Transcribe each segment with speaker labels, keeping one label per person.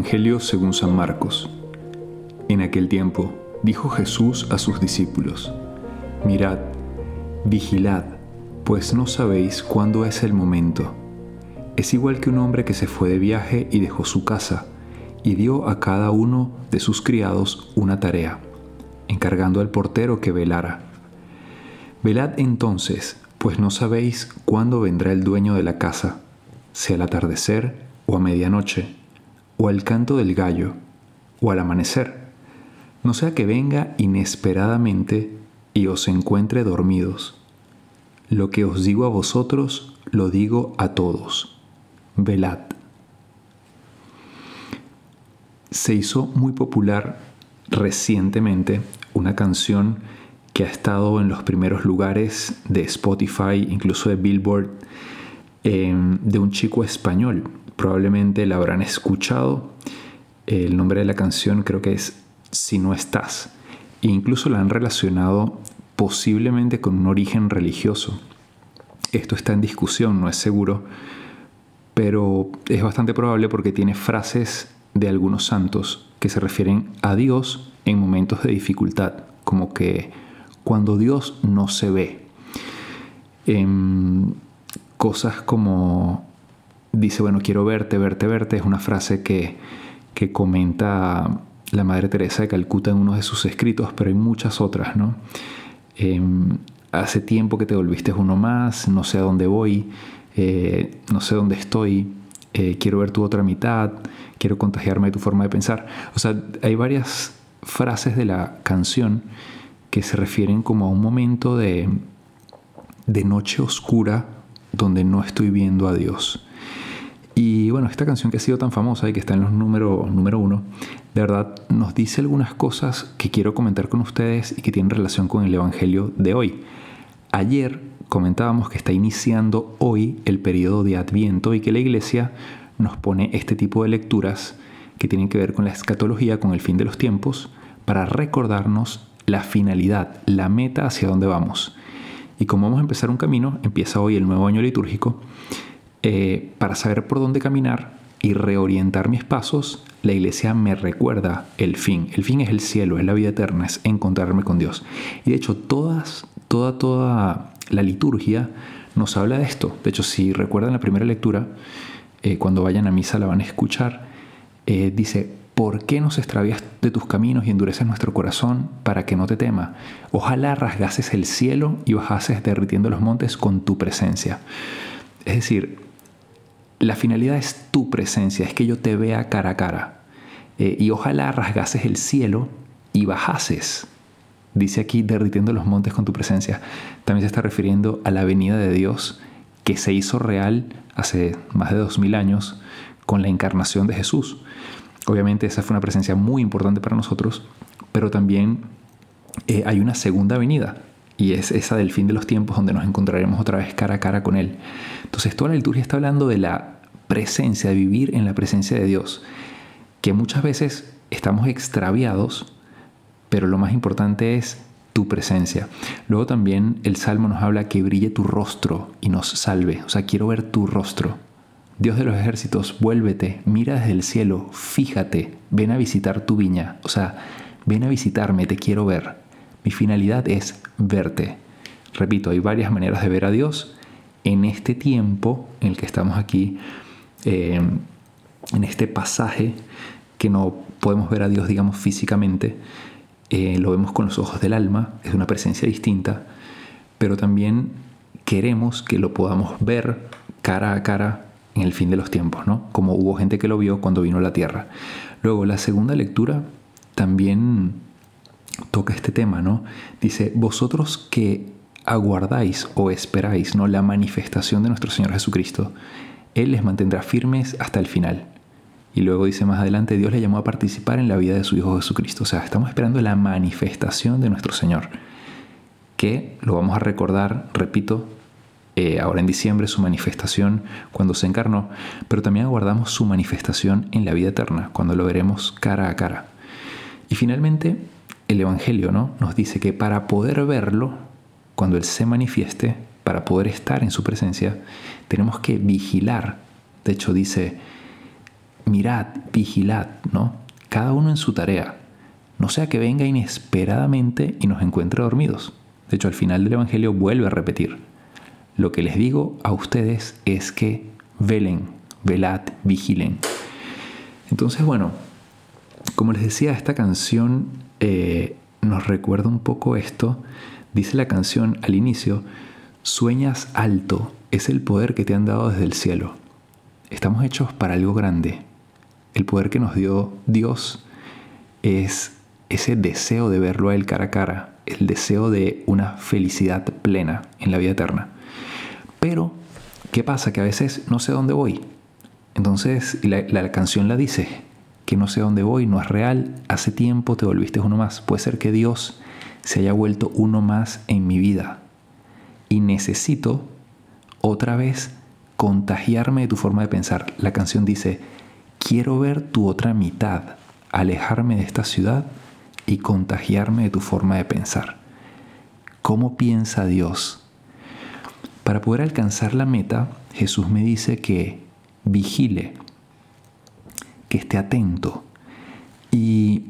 Speaker 1: Evangelio según San Marcos. En aquel tiempo dijo Jesús a sus discípulos, Mirad, vigilad, pues no sabéis cuándo es el momento. Es igual que un hombre que se fue de viaje y dejó su casa, y dio a cada uno de sus criados una tarea, encargando al portero que velara. Velad entonces, pues no sabéis cuándo vendrá el dueño de la casa, sea al atardecer o a medianoche o al canto del gallo, o al amanecer, no sea que venga inesperadamente y os encuentre dormidos. Lo que os digo a vosotros, lo digo a todos. Velad. Se hizo muy popular recientemente una canción que ha estado en los primeros lugares de Spotify, incluso de Billboard, eh, de un chico español probablemente la habrán escuchado. El nombre de la canción creo que es Si no estás. E incluso la han relacionado posiblemente con un origen religioso. Esto está en discusión, no es seguro, pero es bastante probable porque tiene frases de algunos santos que se refieren a Dios en momentos de dificultad, como que cuando Dios no se ve. En cosas como dice, bueno, quiero verte, verte, verte, es una frase que, que comenta la Madre Teresa de Calcuta en uno de sus escritos, pero hay muchas otras, ¿no? Em, hace tiempo que te volviste uno más, no sé a dónde voy, eh, no sé dónde estoy, eh, quiero ver tu otra mitad, quiero contagiarme de tu forma de pensar. O sea, hay varias frases de la canción que se refieren como a un momento de, de noche oscura donde no estoy viendo a Dios. Y bueno, esta canción que ha sido tan famosa y que está en los número, número uno, de verdad nos dice algunas cosas que quiero comentar con ustedes y que tienen relación con el Evangelio de hoy. Ayer comentábamos que está iniciando hoy el periodo de Adviento y que la Iglesia nos pone este tipo de lecturas que tienen que ver con la escatología, con el fin de los tiempos, para recordarnos la finalidad, la meta hacia dónde vamos. Y como vamos a empezar un camino, empieza hoy el nuevo año litúrgico, eh, para saber por dónde caminar y reorientar mis pasos, la iglesia me recuerda el fin. El fin es el cielo, es la vida eterna, es encontrarme con Dios. Y de hecho, todas, toda, toda la liturgia nos habla de esto. De hecho, si recuerdan la primera lectura, eh, cuando vayan a misa la van a escuchar, eh, dice, ¿por qué nos extravías de tus caminos y endureces nuestro corazón para que no te tema? Ojalá rasgases el cielo y bajases derritiendo los montes con tu presencia. Es decir, la finalidad es tu presencia, es que yo te vea cara a cara. Eh, y ojalá rasgases el cielo y bajases. Dice aquí, derritiendo los montes con tu presencia. También se está refiriendo a la venida de Dios que se hizo real hace más de dos mil años con la encarnación de Jesús. Obviamente esa fue una presencia muy importante para nosotros, pero también eh, hay una segunda venida y es esa del fin de los tiempos donde nos encontraremos otra vez cara a cara con Él. Entonces toda la liturgia está hablando de la presencia, de vivir en la presencia de Dios, que muchas veces estamos extraviados, pero lo más importante es tu presencia. Luego también el Salmo nos habla que brille tu rostro y nos salve. O sea, quiero ver tu rostro. Dios de los ejércitos, vuélvete, mira desde el cielo, fíjate, ven a visitar tu viña. O sea, ven a visitarme, te quiero ver. Mi finalidad es verte. Repito, hay varias maneras de ver a Dios. En este tiempo en el que estamos aquí, eh, en este pasaje, que no podemos ver a Dios, digamos, físicamente, eh, lo vemos con los ojos del alma, es una presencia distinta, pero también queremos que lo podamos ver cara a cara en el fin de los tiempos, ¿no? Como hubo gente que lo vio cuando vino a la tierra. Luego, la segunda lectura también toca este tema, ¿no? Dice, vosotros que aguardáis o esperáis, ¿no? La manifestación de nuestro Señor Jesucristo, Él les mantendrá firmes hasta el final. Y luego dice más adelante, Dios le llamó a participar en la vida de su Hijo Jesucristo. O sea, estamos esperando la manifestación de nuestro Señor, que lo vamos a recordar, repito, eh, ahora en diciembre su manifestación cuando se encarnó, pero también aguardamos su manifestación en la vida eterna, cuando lo veremos cara a cara. Y finalmente, el Evangelio ¿no? nos dice que para poder verlo, cuando Él se manifieste, para poder estar en su presencia, tenemos que vigilar. De hecho dice, mirad, vigilad, ¿no? Cada uno en su tarea. No sea que venga inesperadamente y nos encuentre dormidos. De hecho, al final del Evangelio vuelve a repetir. Lo que les digo a ustedes es que velen, velad, vigilen. Entonces, bueno, como les decía, esta canción eh, nos recuerda un poco esto. Dice la canción al inicio, sueñas alto, es el poder que te han dado desde el cielo. Estamos hechos para algo grande. El poder que nos dio Dios es ese deseo de verlo a Él cara a cara, el deseo de una felicidad plena en la vida eterna. Pero, ¿qué pasa? Que a veces no sé dónde voy. Entonces, la, canción la dice, que no sé dónde voy, no es real, hace tiempo te volviste uno más. Puede ser que Dios se haya vuelto uno más en mi vida. Y necesito otra vez contagiarme de tu forma de pensar. La canción dice, quiero ver tu otra mitad, alejarme de esta ciudad y contagiarme de tu forma de pensar. ¿Cómo piensa Dios? Para poder alcanzar la meta, Jesús me dice que vigile, que esté atento. Y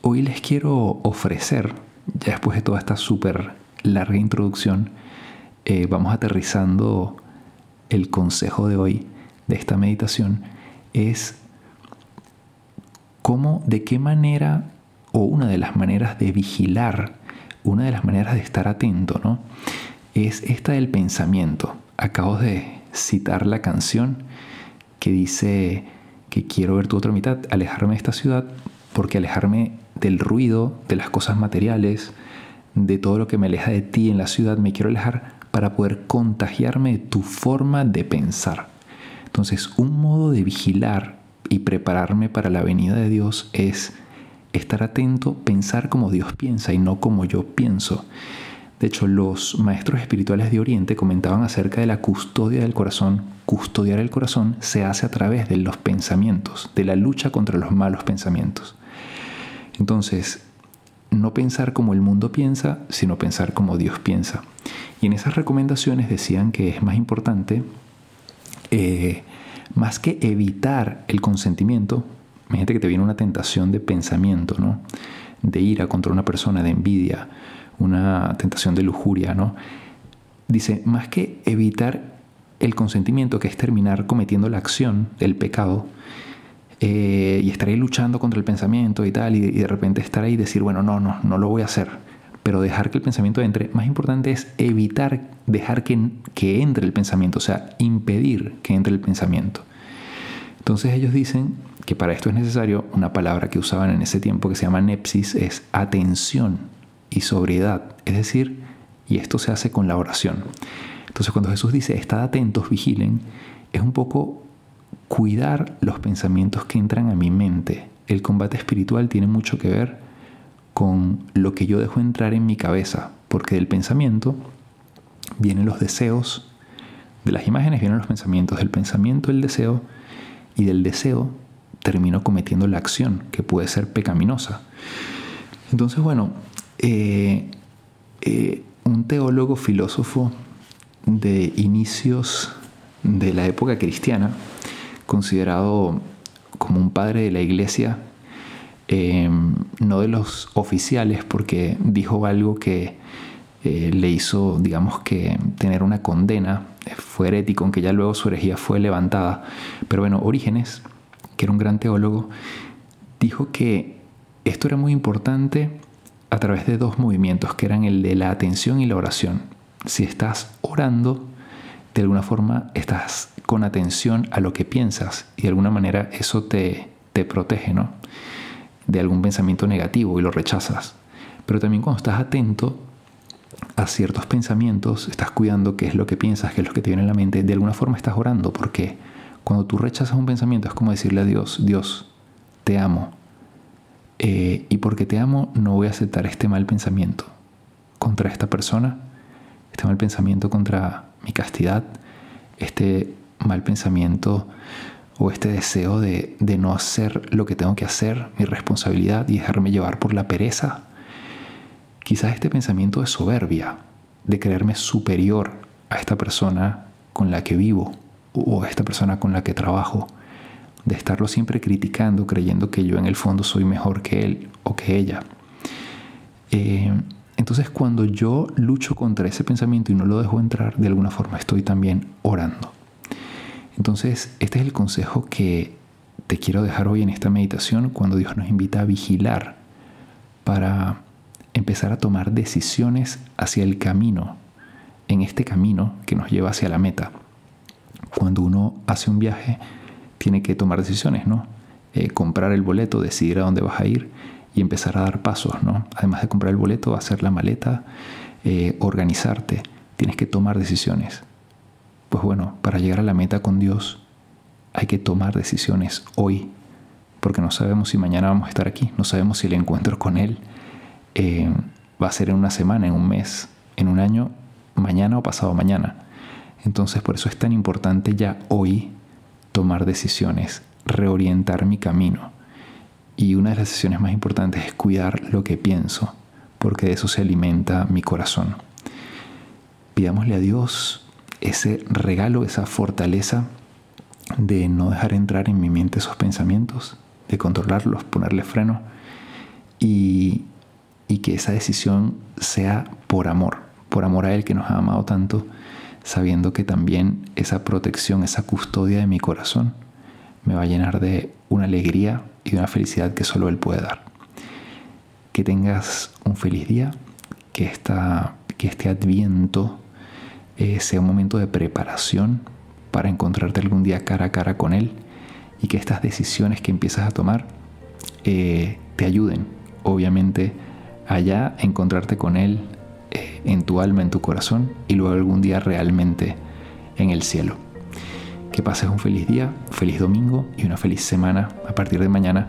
Speaker 1: hoy les quiero ofrecer, ya después de toda esta súper larga introducción, eh, vamos aterrizando el consejo de hoy, de esta meditación, es cómo, de qué manera, o una de las maneras de vigilar, una de las maneras de estar atento, ¿no? Es esta del pensamiento. Acabo de citar la canción que dice, que quiero ver tu otra mitad, alejarme de esta ciudad, porque alejarme del ruido, de las cosas materiales, de todo lo que me aleja de ti en la ciudad, me quiero alejar para poder contagiarme de tu forma de pensar. Entonces, un modo de vigilar y prepararme para la venida de Dios es estar atento, pensar como Dios piensa y no como yo pienso. De hecho, los maestros espirituales de Oriente comentaban acerca de la custodia del corazón. Custodiar el corazón se hace a través de los pensamientos, de la lucha contra los malos pensamientos. Entonces, no pensar como el mundo piensa, sino pensar como Dios piensa. Y en esas recomendaciones decían que es más importante, eh, más que evitar el consentimiento, imagínate que te viene una tentación de pensamiento, ¿no? de ira contra una persona, de envidia, una tentación de lujuria, ¿no? Dice, más que evitar el consentimiento, que es terminar cometiendo la acción del pecado, eh, y estar ahí luchando contra el pensamiento y tal, y, de repente estar ahí y decir, bueno, no, no, no lo voy a hacer, pero dejar que el pensamiento entre, más importante es evitar dejar que, que entre el pensamiento, o sea, impedir que entre el pensamiento. Entonces ellos dicen que para esto es necesario una palabra que usaban en ese tiempo que se llama nepsis, es atención y sobriedad, es decir, y esto se hace con la oración. Entonces cuando Jesús dice, estad atentos, vigilen, es un poco cuidar los pensamientos que entran a mi mente. El combate espiritual tiene mucho que ver con lo que yo dejo entrar en mi cabeza, porque del pensamiento vienen los deseos, de las imágenes vienen los pensamientos, del pensamiento el deseo, y del deseo termino cometiendo la acción, que puede ser pecaminosa. Entonces, bueno, eh, eh, un teólogo filósofo de inicios de la época cristiana, considerado como un padre de la iglesia, eh, no de los oficiales, porque dijo algo que le hizo, digamos que, tener una condena, fue herético, aunque ya luego su herejía fue levantada. Pero bueno, Orígenes, que era un gran teólogo, dijo que esto era muy importante a través de dos movimientos que eran el de la atención y la oración. Si estás orando, de alguna forma estás con atención a lo que piensas y de alguna manera eso te, te protege ¿no? de algún pensamiento negativo y lo rechazas. Pero también cuando estás atento a ciertos pensamientos, estás cuidando qué es lo que piensas, qué es lo que te viene en la mente, de alguna forma estás orando porque cuando tú rechazas un pensamiento es como decirle a Dios, Dios, te amo, eh, y porque te amo no voy a aceptar este mal pensamiento contra esta persona, este mal pensamiento contra mi castidad, este mal pensamiento o este deseo de, de no hacer lo que tengo que hacer, mi responsabilidad y dejarme llevar por la pereza. Quizás este pensamiento de soberbia, de creerme superior a esta persona con la que vivo o a esta persona con la que trabajo, de estarlo siempre criticando, creyendo que yo en el fondo soy mejor que él o que ella. Eh, entonces cuando yo lucho contra ese pensamiento y no lo dejo entrar, de alguna forma estoy también orando. Entonces este es el consejo que te quiero dejar hoy en esta meditación cuando Dios nos invita a vigilar para empezar a tomar decisiones hacia el camino, en este camino que nos lleva hacia la meta. Cuando uno hace un viaje, tiene que tomar decisiones, ¿no? Eh, comprar el boleto, decidir a dónde vas a ir y empezar a dar pasos, ¿no? Además de comprar el boleto, hacer la maleta, eh, organizarte, tienes que tomar decisiones. Pues bueno, para llegar a la meta con Dios hay que tomar decisiones hoy, porque no sabemos si mañana vamos a estar aquí, no sabemos si el encuentro con Él eh, va a ser en una semana, en un mes, en un año, mañana o pasado mañana. Entonces por eso es tan importante ya hoy tomar decisiones, reorientar mi camino. Y una de las decisiones más importantes es cuidar lo que pienso, porque de eso se alimenta mi corazón. Pidámosle a Dios ese regalo, esa fortaleza de no dejar entrar en mi mente esos pensamientos, de controlarlos, ponerle freno y, que esa decisión sea por amor, por amor a Él que nos ha amado tanto, sabiendo que también esa protección, esa custodia de mi corazón me va a llenar de una alegría y de una felicidad que solo Él puede dar. Que tengas un feliz día, que, esta, que este adviento eh, sea un momento de preparación para encontrarte algún día cara a cara con Él y que estas decisiones que empiezas a tomar eh, te ayuden, obviamente, allá a encontrarte con Él en tu alma, en tu corazón y luego algún día realmente en el cielo. Que pases un feliz día, feliz domingo y una feliz semana. A partir de mañana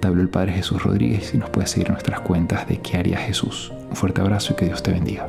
Speaker 1: te habló el Padre Jesús Rodríguez y nos puedes seguir nuestras cuentas de qué haría Jesús. Un fuerte abrazo y que Dios te bendiga.